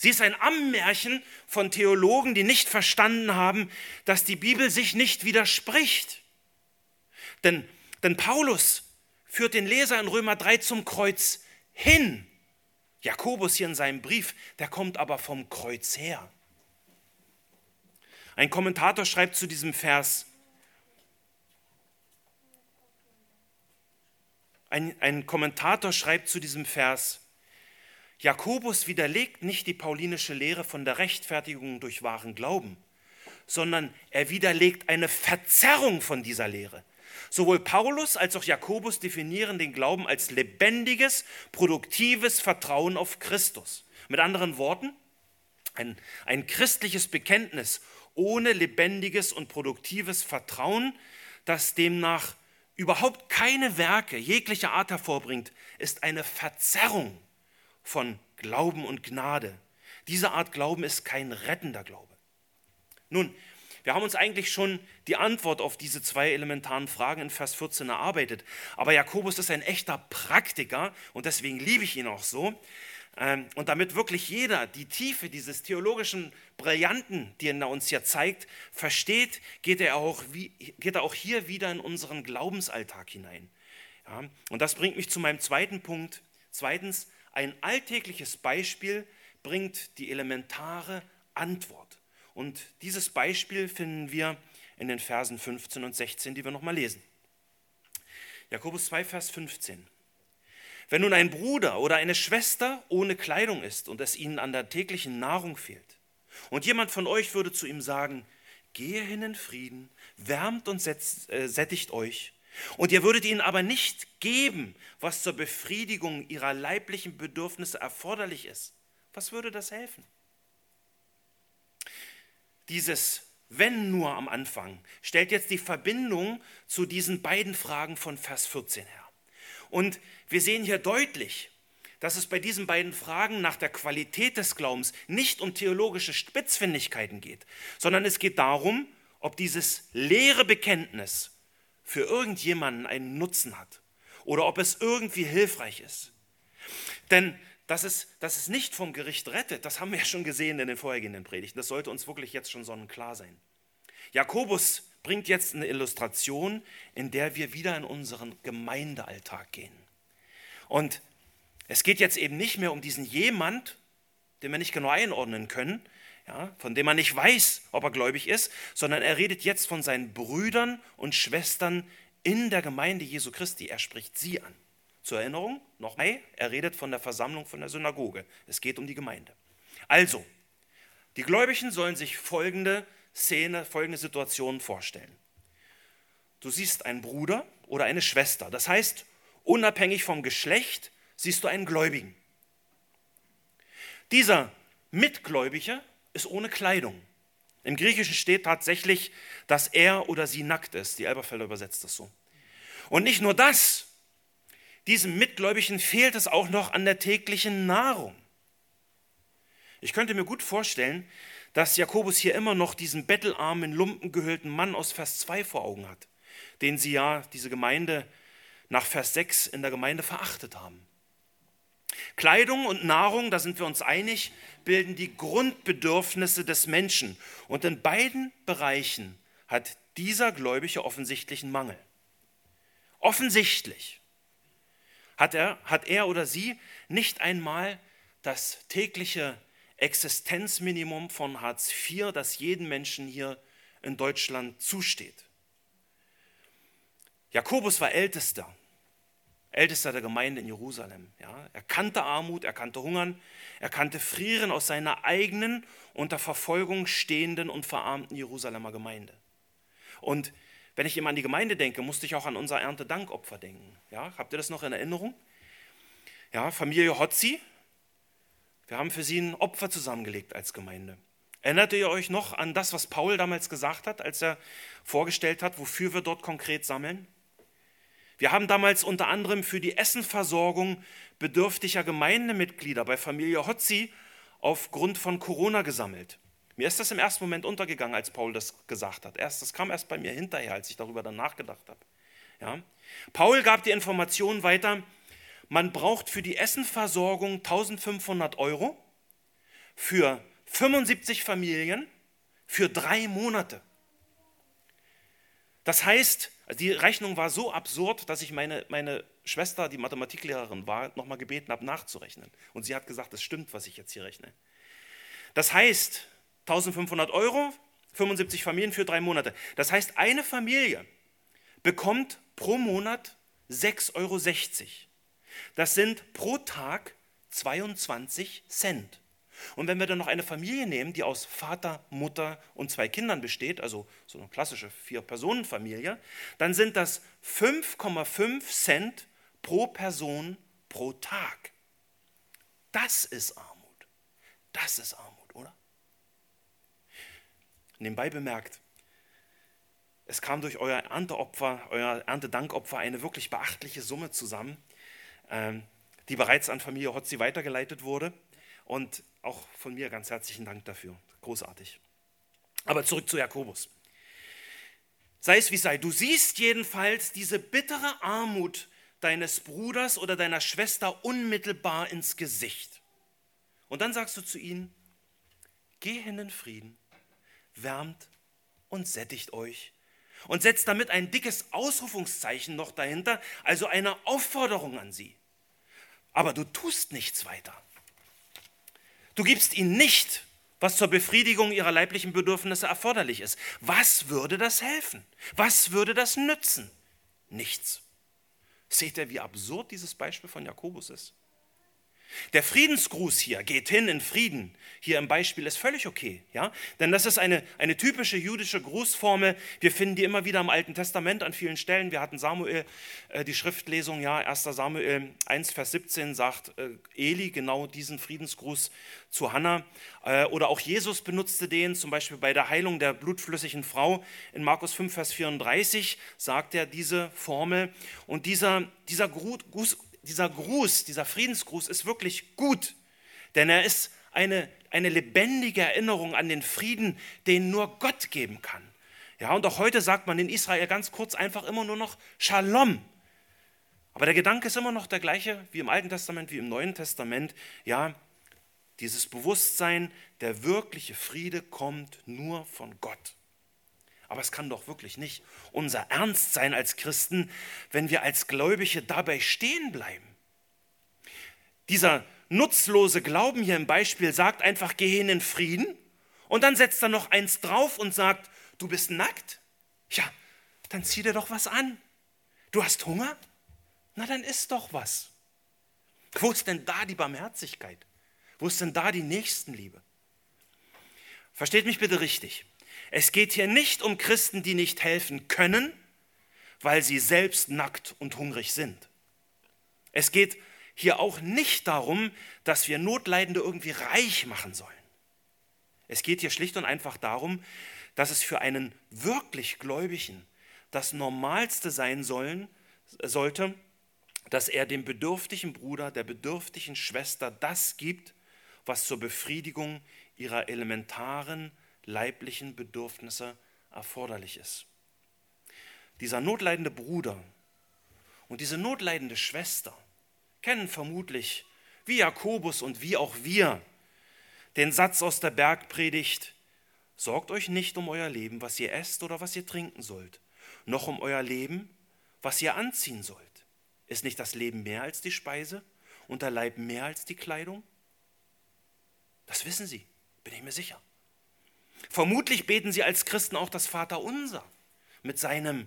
Sie ist ein Ammärchen von Theologen, die nicht verstanden haben, dass die Bibel sich nicht widerspricht. Denn, denn Paulus führt den Leser in Römer 3 zum Kreuz hin. Jakobus hier in seinem Brief, der kommt aber vom Kreuz her. Ein Kommentator schreibt zu diesem Vers, Ein, ein Kommentator schreibt zu diesem Vers, Jakobus widerlegt nicht die paulinische Lehre von der Rechtfertigung durch wahren Glauben, sondern er widerlegt eine Verzerrung von dieser Lehre. Sowohl Paulus als auch Jakobus definieren den Glauben als lebendiges, produktives Vertrauen auf Christus. Mit anderen Worten, ein, ein christliches Bekenntnis ohne lebendiges und produktives Vertrauen, das demnach überhaupt keine Werke jeglicher Art hervorbringt, ist eine Verzerrung von Glauben und Gnade. Diese Art Glauben ist kein rettender Glaube. Nun, wir haben uns eigentlich schon die Antwort auf diese zwei elementaren Fragen in Vers 14 erarbeitet. Aber Jakobus ist ein echter Praktiker und deswegen liebe ich ihn auch so. Ähm, und damit wirklich jeder die Tiefe dieses theologischen Brillanten, die er uns hier zeigt, versteht, geht er auch, geht er auch hier wieder in unseren Glaubensalltag hinein. Ja, und das bringt mich zu meinem zweiten Punkt. Zweitens, ein alltägliches Beispiel bringt die elementare Antwort. Und dieses Beispiel finden wir in den Versen 15 und 16, die wir nochmal lesen. Jakobus 2, Vers 15. Wenn nun ein Bruder oder eine Schwester ohne Kleidung ist und es ihnen an der täglichen Nahrung fehlt, und jemand von euch würde zu ihm sagen, gehe hin in Frieden, wärmt und äh, sättigt euch, und ihr würdet ihnen aber nicht geben, was zur Befriedigung ihrer leiblichen Bedürfnisse erforderlich ist, was würde das helfen? Dieses wenn nur am Anfang stellt jetzt die Verbindung zu diesen beiden Fragen von Vers 14 her. Und wir sehen hier deutlich, dass es bei diesen beiden Fragen nach der Qualität des Glaubens nicht um theologische Spitzfindigkeiten geht, sondern es geht darum, ob dieses leere Bekenntnis für irgendjemanden einen Nutzen hat oder ob es irgendwie hilfreich ist. Denn dass es, dass es nicht vom Gericht rettet, das haben wir ja schon gesehen in den vorhergehenden Predigten. Das sollte uns wirklich jetzt schon sonnenklar sein. Jakobus bringt jetzt eine Illustration, in der wir wieder in unseren Gemeindealltag gehen. Und es geht jetzt eben nicht mehr um diesen jemand, den wir nicht genau einordnen können, ja, von dem man nicht weiß, ob er gläubig ist, sondern er redet jetzt von seinen Brüdern und Schwestern in der Gemeinde Jesu Christi. Er spricht sie an. Zur Erinnerung, nochmal, er redet von der Versammlung von der Synagoge. Es geht um die Gemeinde. Also, die Gläubigen sollen sich folgende Szene, folgende Situation vorstellen. Du siehst einen Bruder oder eine Schwester. Das heißt, unabhängig vom Geschlecht siehst du einen Gläubigen. Dieser Mitgläubige ist ohne Kleidung. Im Griechischen steht tatsächlich, dass er oder sie nackt ist. Die Elberfelder übersetzt das so. Und nicht nur das, diesem Mitgläubigen fehlt es auch noch an der täglichen Nahrung. Ich könnte mir gut vorstellen, dass Jakobus hier immer noch diesen bettelarmen, lumpengehüllten Mann aus Vers 2 vor Augen hat, den sie ja, diese Gemeinde, nach Vers 6 in der Gemeinde verachtet haben. Kleidung und Nahrung, da sind wir uns einig, bilden die Grundbedürfnisse des Menschen. Und in beiden Bereichen hat dieser Gläubige offensichtlichen Mangel. Offensichtlich hat er, hat er oder sie nicht einmal das tägliche Existenzminimum von Hartz IV, das jedem Menschen hier in Deutschland zusteht. Jakobus war Ältester, Ältester der Gemeinde in Jerusalem. Ja. Er kannte Armut, er kannte Hungern, er kannte Frieren aus seiner eigenen, unter Verfolgung stehenden und verarmten Jerusalemer Gemeinde. Und wenn ich immer an die Gemeinde denke, musste ich auch an unser Erntedankopfer denken. Ja, habt ihr das noch in Erinnerung? Ja, Familie Hotzi, wir haben für sie ein Opfer zusammengelegt als Gemeinde. Erinnert ihr euch noch an das, was Paul damals gesagt hat, als er vorgestellt hat, wofür wir dort konkret sammeln? Wir haben damals unter anderem für die Essenversorgung bedürftiger Gemeindemitglieder bei Familie Hotzi aufgrund von Corona gesammelt. Mir ist das im ersten Moment untergegangen, als Paul das gesagt hat. Erst, das kam erst bei mir hinterher, als ich darüber dann nachgedacht habe. Ja? Paul gab die Information weiter, man braucht für die Essenversorgung 1500 Euro für 75 Familien für drei Monate. Das heißt, die Rechnung war so absurd, dass ich meine, meine Schwester, die Mathematiklehrerin war, nochmal gebeten habe, nachzurechnen. Und sie hat gesagt, es stimmt, was ich jetzt hier rechne. Das heißt, 1500 Euro, 75 Familien für drei Monate. Das heißt, eine Familie bekommt pro Monat 6,60 Euro. Das sind pro Tag 22 Cent. Und wenn wir dann noch eine Familie nehmen, die aus Vater, Mutter und zwei Kindern besteht, also so eine klassische Vier-Personen-Familie, dann sind das 5,5 Cent pro Person pro Tag. Das ist Armut. Das ist Armut, oder? Nebenbei bemerkt, es kam durch euer Ernteopfer, euer Erntedankopfer eine wirklich beachtliche Summe zusammen, ähm, die bereits an Familie Hotzi weitergeleitet wurde. Und auch von mir ganz herzlichen Dank dafür. Großartig. Aber zurück zu Jakobus. Sei es wie sei, du siehst jedenfalls diese bittere Armut deines Bruders oder deiner Schwester unmittelbar ins Gesicht. Und dann sagst du zu ihnen, geh hin in Frieden, wärmt und sättigt euch und setzt damit ein dickes Ausrufungszeichen noch dahinter, also eine Aufforderung an sie. Aber du tust nichts weiter. Du gibst ihnen nicht, was zur Befriedigung ihrer leiblichen Bedürfnisse erforderlich ist. Was würde das helfen? Was würde das nützen? Nichts. Seht ihr, wie absurd dieses Beispiel von Jakobus ist? Der Friedensgruß hier, geht hin in Frieden, hier im Beispiel ist völlig okay, ja? Denn das ist eine, eine typische jüdische Grußformel. Wir finden die immer wieder im Alten Testament an vielen Stellen. Wir hatten Samuel, äh, die Schriftlesung, ja, 1. Samuel 1, Vers 17 sagt äh, Eli genau diesen Friedensgruß zu Hannah. Äh, oder auch Jesus benutzte den, zum Beispiel bei der Heilung der blutflüssigen Frau. In Markus 5, Vers 34 sagt er diese Formel. Und dieser, dieser Gruß, dieser Gruß, dieser Friedensgruß ist wirklich gut, denn er ist eine, eine lebendige Erinnerung an den Frieden, den nur Gott geben kann. Ja, und auch heute sagt man in Israel ganz kurz einfach immer nur noch Shalom. Aber der Gedanke ist immer noch der gleiche wie im Alten Testament, wie im Neuen Testament. Ja, dieses Bewusstsein, der wirkliche Friede kommt nur von Gott. Aber es kann doch wirklich nicht unser Ernst sein als Christen, wenn wir als Gläubige dabei stehen bleiben. Dieser nutzlose Glauben hier im Beispiel sagt einfach, geh hin in Frieden und dann setzt er noch eins drauf und sagt, du bist nackt? Ja, dann zieh dir doch was an. Du hast Hunger? Na, dann isst doch was. Wo ist denn da die Barmherzigkeit? Wo ist denn da die Nächstenliebe? Versteht mich bitte richtig. Es geht hier nicht um Christen, die nicht helfen können, weil sie selbst nackt und hungrig sind. Es geht hier auch nicht darum, dass wir Notleidende irgendwie reich machen sollen. Es geht hier schlicht und einfach darum, dass es für einen wirklich Gläubigen das Normalste sein sollen, sollte, dass er dem bedürftigen Bruder, der bedürftigen Schwester das gibt, was zur Befriedigung ihrer elementaren leiblichen Bedürfnisse erforderlich ist. Dieser notleidende Bruder und diese notleidende Schwester kennen vermutlich, wie Jakobus und wie auch wir, den Satz aus der Bergpredigt, sorgt euch nicht um euer Leben, was ihr esst oder was ihr trinken sollt, noch um euer Leben, was ihr anziehen sollt. Ist nicht das Leben mehr als die Speise und der Leib mehr als die Kleidung? Das wissen sie, bin ich mir sicher. Vermutlich beten sie als Christen auch das Vaterunser mit seinem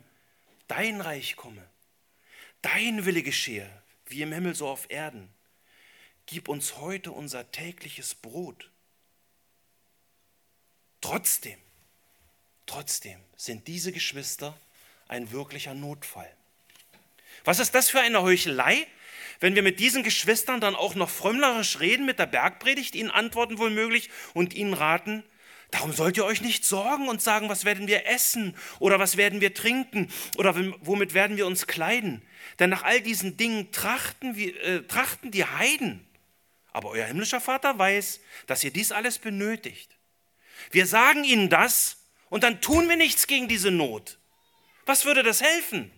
Dein Reich komme, dein Wille geschehe, wie im Himmel so auf Erden. Gib uns heute unser tägliches Brot. Trotzdem, trotzdem sind diese Geschwister ein wirklicher Notfall. Was ist das für eine Heuchelei, wenn wir mit diesen Geschwistern dann auch noch frömmlerisch reden mit der Bergpredigt, ihnen antworten wohl möglich und ihnen raten, Darum sollt ihr euch nicht sorgen und sagen, was werden wir essen oder was werden wir trinken oder womit werden wir uns kleiden. Denn nach all diesen Dingen trachten, wir, äh, trachten die Heiden. Aber euer himmlischer Vater weiß, dass ihr dies alles benötigt. Wir sagen ihnen das und dann tun wir nichts gegen diese Not. Was würde das helfen?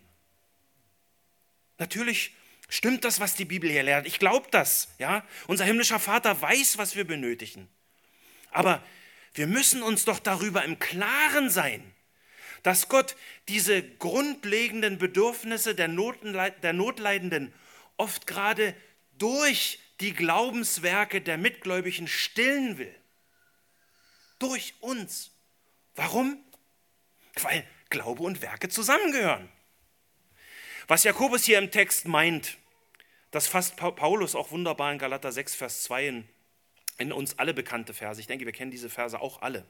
Natürlich stimmt das, was die Bibel hier lehrt. Ich glaube das. Ja? Unser himmlischer Vater weiß, was wir benötigen. Aber wir müssen uns doch darüber im Klaren sein, dass Gott diese grundlegenden Bedürfnisse der, der Notleidenden oft gerade durch die Glaubenswerke der Mitgläubigen stillen will. Durch uns. Warum? Weil Glaube und Werke zusammengehören. Was Jakobus hier im Text meint, das fasst Paulus auch wunderbar in Galater 6, Vers 2 in, in uns alle bekannte Verse. Ich denke, wir kennen diese Verse auch alle.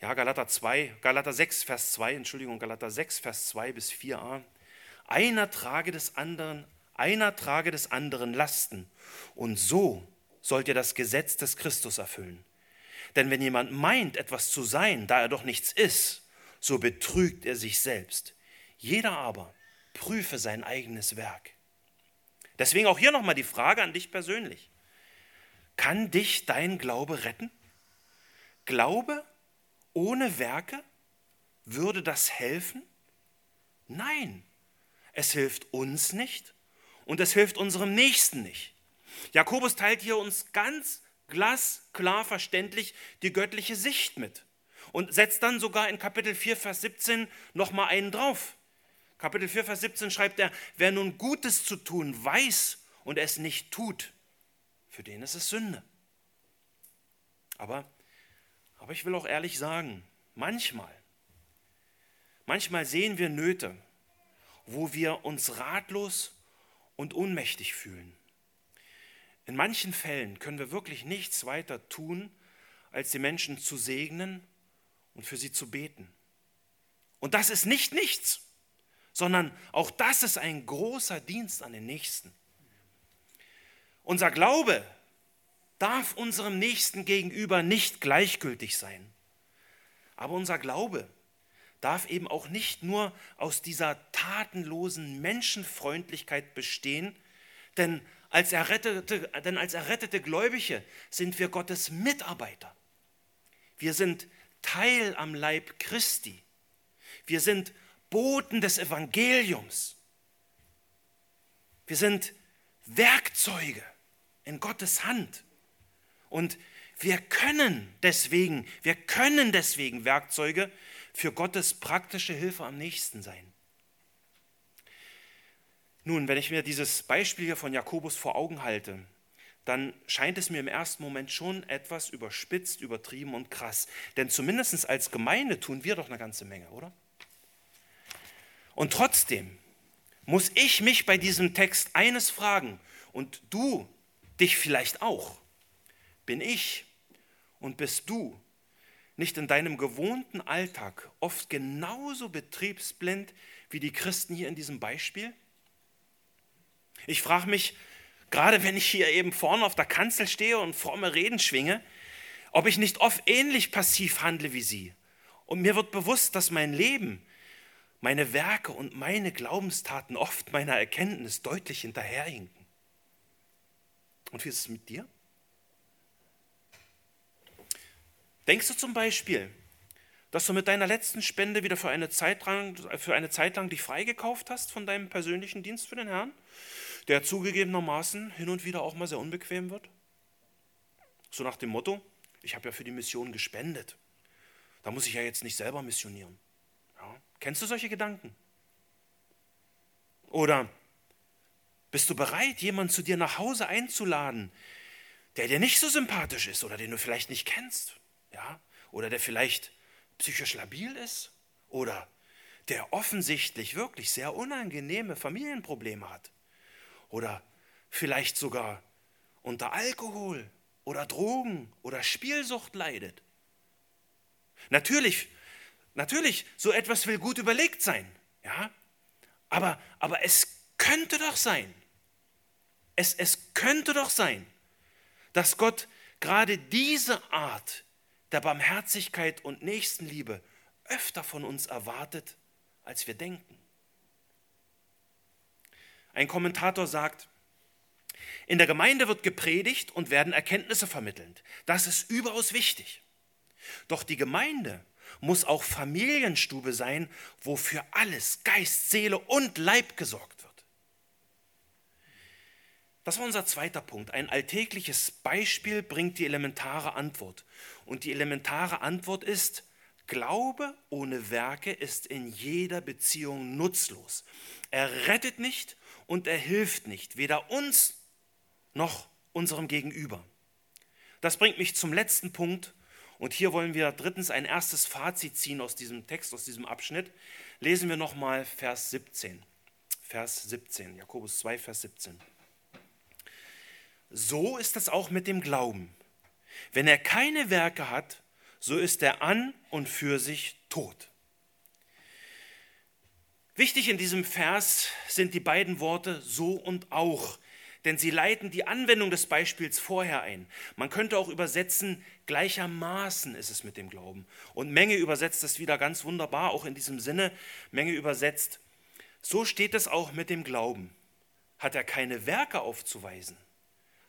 Ja, Galater 2, Galater 6, Vers 2, Entschuldigung, Galater 6, Vers 2 bis 4a. Einer trage des anderen, einer trage des anderen Lasten. Und so sollt ihr das Gesetz des Christus erfüllen. Denn wenn jemand meint, etwas zu sein, da er doch nichts ist, so betrügt er sich selbst. Jeder aber prüfe sein eigenes Werk. Deswegen auch hier nochmal die Frage an dich persönlich. Kann dich dein Glaube retten? Glaube ohne Werke? Würde das helfen? Nein, es hilft uns nicht und es hilft unserem Nächsten nicht. Jakobus teilt hier uns ganz glasklar verständlich die göttliche Sicht mit und setzt dann sogar in Kapitel 4, Vers 17 nochmal einen drauf. Kapitel 4, Vers 17 schreibt er, wer nun Gutes zu tun weiß und es nicht tut, für den ist es Sünde. Aber aber ich will auch ehrlich sagen, manchmal, manchmal sehen wir Nöte, wo wir uns ratlos und ohnmächtig fühlen. In manchen Fällen können wir wirklich nichts weiter tun, als die Menschen zu segnen und für sie zu beten. Und das ist nicht nichts, sondern auch das ist ein großer Dienst an den Nächsten. Unser Glaube darf unserem Nächsten gegenüber nicht gleichgültig sein. Aber unser Glaube darf eben auch nicht nur aus dieser tatenlosen Menschenfreundlichkeit bestehen, denn als errettete, denn als errettete Gläubige sind wir Gottes Mitarbeiter. Wir sind Teil am Leib Christi. Wir sind Boten des Evangeliums. Wir sind Werkzeuge in Gottes Hand. Und wir können deswegen, wir können deswegen Werkzeuge für Gottes praktische Hilfe am nächsten sein. Nun, wenn ich mir dieses Beispiel hier von Jakobus vor Augen halte, dann scheint es mir im ersten Moment schon etwas überspitzt, übertrieben und krass. Denn zumindest als Gemeinde tun wir doch eine ganze Menge, oder? Und trotzdem muss ich mich bei diesem Text eines fragen und du dich vielleicht auch. Bin ich und bist du nicht in deinem gewohnten Alltag oft genauso betriebsblind wie die Christen hier in diesem Beispiel? Ich frage mich, gerade wenn ich hier eben vorne auf der Kanzel stehe und fromme Reden schwinge, ob ich nicht oft ähnlich passiv handle wie sie. Und mir wird bewusst, dass mein Leben, meine Werke und meine Glaubenstaten oft meiner Erkenntnis deutlich hinterherhinken. Und wie ist es mit dir? Denkst du zum Beispiel, dass du mit deiner letzten Spende wieder für eine Zeit lang, für eine Zeit lang dich freigekauft hast von deinem persönlichen Dienst für den Herrn, der zugegebenermaßen hin und wieder auch mal sehr unbequem wird? So nach dem Motto, ich habe ja für die Mission gespendet. Da muss ich ja jetzt nicht selber missionieren. Ja. Kennst du solche Gedanken? Oder bist du bereit, jemanden zu dir nach Hause einzuladen, der dir nicht so sympathisch ist oder den du vielleicht nicht kennst? ja, oder der vielleicht psychisch labil ist oder der offensichtlich wirklich sehr unangenehme Familienprobleme hat oder vielleicht sogar unter Alkohol oder Drogen oder Spielsucht leidet. Natürlich, natürlich, so etwas will gut überlegt sein, ja, aber, aber es könnte doch sein, es, es könnte doch sein, dass Gott gerade diese Art der Barmherzigkeit und Nächstenliebe öfter von uns erwartet, als wir denken. Ein Kommentator sagt, in der Gemeinde wird gepredigt und werden Erkenntnisse vermittelt. Das ist überaus wichtig. Doch die Gemeinde muss auch Familienstube sein, wo für alles Geist, Seele und Leib gesorgt. Das war unser zweiter Punkt. Ein alltägliches Beispiel bringt die elementare Antwort. Und die elementare Antwort ist, Glaube ohne Werke ist in jeder Beziehung nutzlos. Er rettet nicht und er hilft nicht, weder uns noch unserem Gegenüber. Das bringt mich zum letzten Punkt. Und hier wollen wir drittens ein erstes Fazit ziehen aus diesem Text, aus diesem Abschnitt. Lesen wir nochmal Vers 17. Vers 17. Jakobus 2, Vers 17. So ist es auch mit dem Glauben. Wenn er keine Werke hat, so ist er an und für sich tot. Wichtig in diesem Vers sind die beiden Worte so und auch, denn sie leiten die Anwendung des Beispiels vorher ein. Man könnte auch übersetzen, gleichermaßen ist es mit dem Glauben. Und Menge übersetzt es wieder ganz wunderbar, auch in diesem Sinne. Menge übersetzt, so steht es auch mit dem Glauben. Hat er keine Werke aufzuweisen,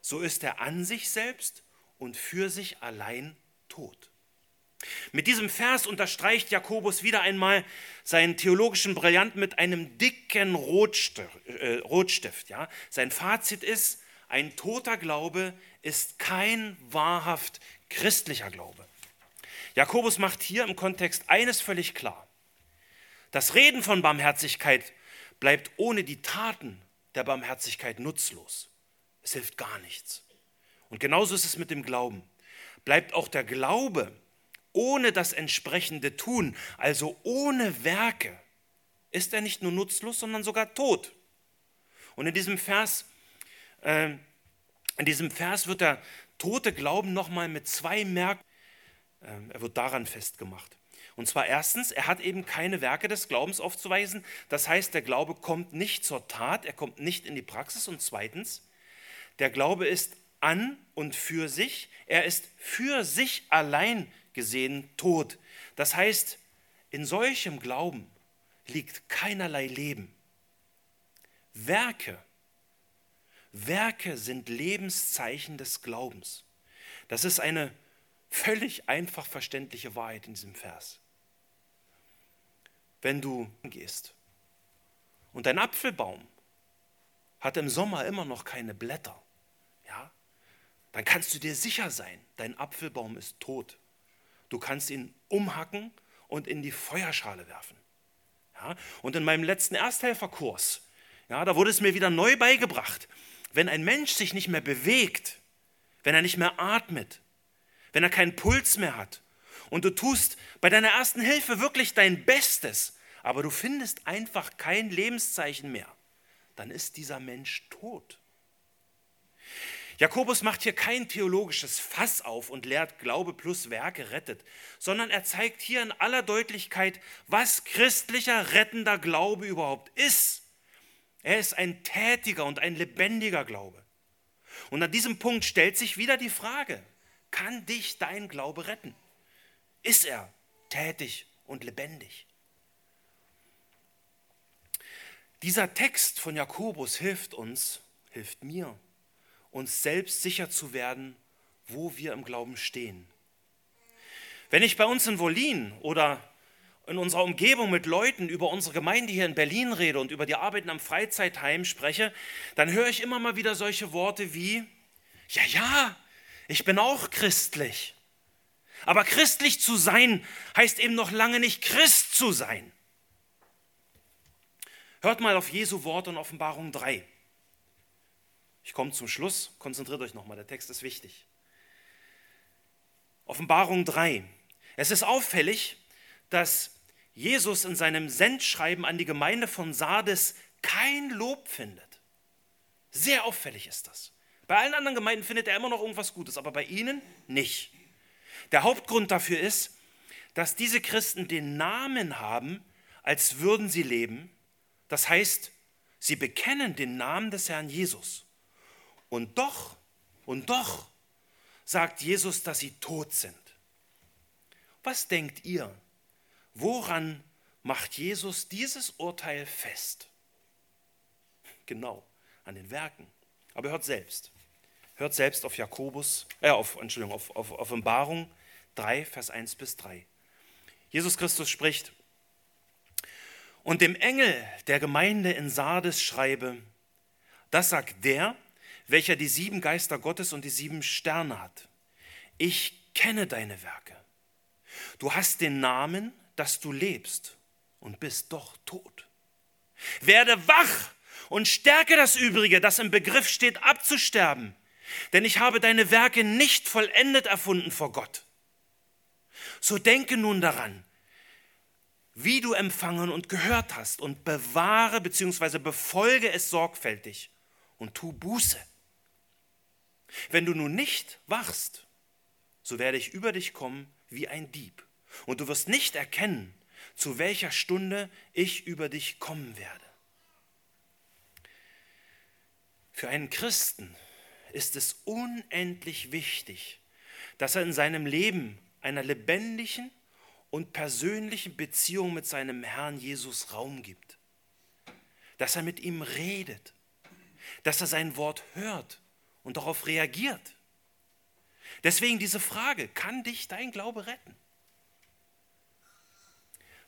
so ist er an sich selbst und für sich allein tot. Mit diesem Vers unterstreicht Jakobus wieder einmal seinen theologischen Brillant mit einem dicken Rotstift. Äh, Rotstift ja? Sein Fazit ist, ein toter Glaube ist kein wahrhaft christlicher Glaube. Jakobus macht hier im Kontext eines völlig klar. Das Reden von Barmherzigkeit bleibt ohne die Taten der Barmherzigkeit nutzlos. Es hilft gar nichts. Und genauso ist es mit dem Glauben. Bleibt auch der Glaube ohne das entsprechende Tun, also ohne Werke, ist er nicht nur nutzlos, sondern sogar tot. Und in diesem Vers, äh, in diesem Vers wird der tote Glauben nochmal mit zwei Merkmalen, äh, er wird daran festgemacht. Und zwar erstens, er hat eben keine Werke des Glaubens aufzuweisen. Das heißt, der Glaube kommt nicht zur Tat, er kommt nicht in die Praxis. Und zweitens, der Glaube ist an und für sich, er ist für sich allein gesehen tot. Das heißt, in solchem Glauben liegt keinerlei Leben. Werke, Werke sind Lebenszeichen des Glaubens. Das ist eine völlig einfach verständliche Wahrheit in diesem Vers. Wenn du gehst und dein Apfelbaum hat im Sommer immer noch keine Blätter, ja, dann kannst du dir sicher sein, dein Apfelbaum ist tot. Du kannst ihn umhacken und in die Feuerschale werfen. Ja? Und in meinem letzten Ersthelferkurs, ja, da wurde es mir wieder neu beigebracht, wenn ein Mensch sich nicht mehr bewegt, wenn er nicht mehr atmet, wenn er keinen Puls mehr hat und du tust bei deiner ersten Hilfe wirklich dein Bestes, aber du findest einfach kein Lebenszeichen mehr, dann ist dieser Mensch tot. Jakobus macht hier kein theologisches Fass auf und lehrt, Glaube plus Werke rettet, sondern er zeigt hier in aller Deutlichkeit, was christlicher rettender Glaube überhaupt ist. Er ist ein tätiger und ein lebendiger Glaube. Und an diesem Punkt stellt sich wieder die Frage, kann dich dein Glaube retten? Ist er tätig und lebendig? Dieser Text von Jakobus hilft uns, hilft mir, uns selbst sicher zu werden, wo wir im Glauben stehen. Wenn ich bei uns in Wolin oder in unserer Umgebung mit Leuten über unsere Gemeinde hier in Berlin rede und über die Arbeiten am Freizeitheim spreche, dann höre ich immer mal wieder solche Worte wie, ja, ja, ich bin auch christlich. Aber christlich zu sein heißt eben noch lange nicht Christ zu sein. Hört mal auf Jesu Wort in Offenbarung 3. Ich komme zum Schluss, konzentriert euch nochmal, der Text ist wichtig. Offenbarung 3. Es ist auffällig, dass Jesus in seinem Sendschreiben an die Gemeinde von Sardes kein Lob findet. Sehr auffällig ist das. Bei allen anderen Gemeinden findet er immer noch irgendwas Gutes, aber bei ihnen nicht. Der Hauptgrund dafür ist, dass diese Christen den Namen haben, als würden sie leben. Das heißt, sie bekennen den Namen des Herrn Jesus. Und doch, und doch sagt Jesus, dass sie tot sind. Was denkt ihr? Woran macht Jesus dieses Urteil fest? Genau, an den Werken. Aber hört selbst. Hört selbst auf Jakobus, äh, auf, Entschuldigung, auf, auf Offenbarung 3, Vers 1 bis 3. Jesus Christus spricht, und dem Engel der Gemeinde in Sardes schreibe, das sagt der, welcher die sieben Geister Gottes und die sieben Sterne hat. Ich kenne deine Werke. Du hast den Namen, dass du lebst und bist doch tot. Werde wach und stärke das Übrige, das im Begriff steht abzusterben, denn ich habe deine Werke nicht vollendet erfunden vor Gott. So denke nun daran, wie du empfangen und gehört hast und bewahre bzw. befolge es sorgfältig und tu Buße. Wenn du nun nicht wachst, so werde ich über dich kommen wie ein Dieb und du wirst nicht erkennen, zu welcher Stunde ich über dich kommen werde. Für einen Christen ist es unendlich wichtig, dass er in seinem Leben einer lebendigen und persönlichen Beziehung mit seinem Herrn Jesus Raum gibt. Dass er mit ihm redet, dass er sein Wort hört und darauf reagiert. Deswegen diese Frage, kann dich dein Glaube retten?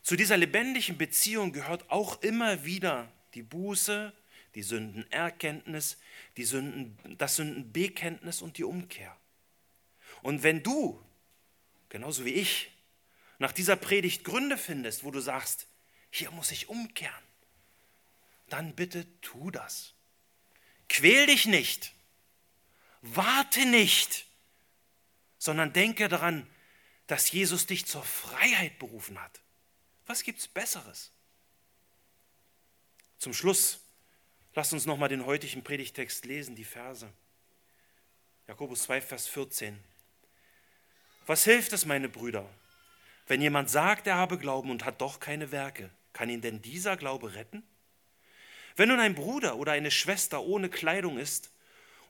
Zu dieser lebendigen Beziehung gehört auch immer wieder die Buße, die Sündenerkenntnis, die Sünden, das Sündenbekenntnis und die Umkehr. Und wenn du, genauso wie ich, nach dieser Predigt Gründe findest, wo du sagst, hier muss ich umkehren, dann bitte tu das. Quäl dich nicht, warte nicht, sondern denke daran, dass Jesus dich zur Freiheit berufen hat. Was gibt es Besseres? Zum Schluss, lasst uns nochmal den heutigen Predigtext lesen, die Verse. Jakobus 2, Vers 14. Was hilft es, meine Brüder, wenn jemand sagt, er habe Glauben und hat doch keine Werke? Kann ihn denn dieser Glaube retten? Wenn nun ein Bruder oder eine Schwester ohne Kleidung ist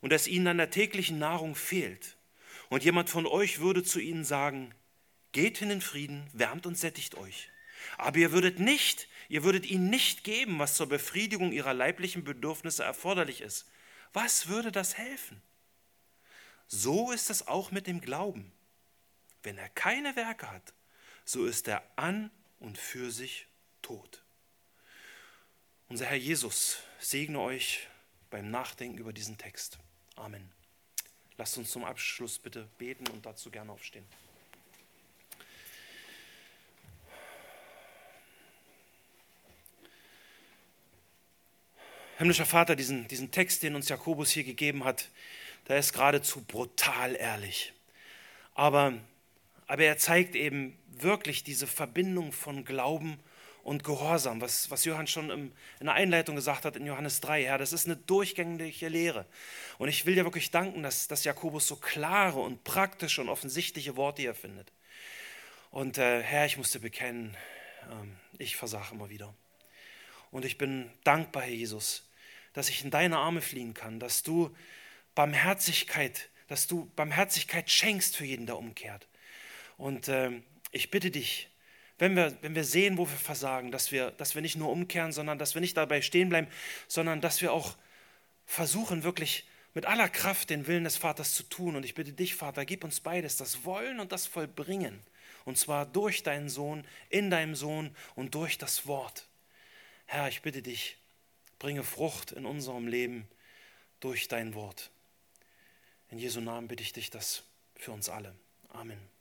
und es ihnen an der täglichen Nahrung fehlt, und jemand von euch würde zu ihnen sagen, geht hin in Frieden, wärmt und sättigt euch. Aber ihr würdet nicht, ihr würdet ihnen nicht geben, was zur Befriedigung ihrer leiblichen Bedürfnisse erforderlich ist. Was würde das helfen? So ist es auch mit dem Glauben. Wenn er keine Werke hat, so ist er an und für sich tot. Unser Herr Jesus segne euch beim Nachdenken über diesen Text. Amen. Lasst uns zum Abschluss bitte beten und dazu gerne aufstehen. Himmlischer Vater, diesen, diesen Text, den uns Jakobus hier gegeben hat, der ist geradezu brutal ehrlich. Aber, aber er zeigt eben wirklich diese Verbindung von Glauben und Gehorsam, was, was Johann schon im, in der Einleitung gesagt hat in Johannes 3. Ja, das ist eine durchgängige Lehre. Und ich will dir wirklich danken, dass, dass Jakobus so klare und praktische und offensichtliche Worte hier findet. Und äh, Herr, ich muss dir bekennen, äh, ich versage immer wieder. Und ich bin dankbar, Herr Jesus, dass ich in deine Arme fliehen kann, dass du Barmherzigkeit, dass du Barmherzigkeit schenkst für jeden, der umkehrt. Und äh, ich bitte dich, wenn wir, wenn wir sehen, wo wir versagen, dass wir, dass wir nicht nur umkehren, sondern dass wir nicht dabei stehen bleiben, sondern dass wir auch versuchen, wirklich mit aller Kraft den Willen des Vaters zu tun. Und ich bitte dich, Vater, gib uns beides, das Wollen und das Vollbringen. Und zwar durch deinen Sohn, in deinem Sohn und durch das Wort. Herr, ich bitte dich, bringe Frucht in unserem Leben durch dein Wort. In Jesu Namen bitte ich dich das für uns alle. Amen. Amen.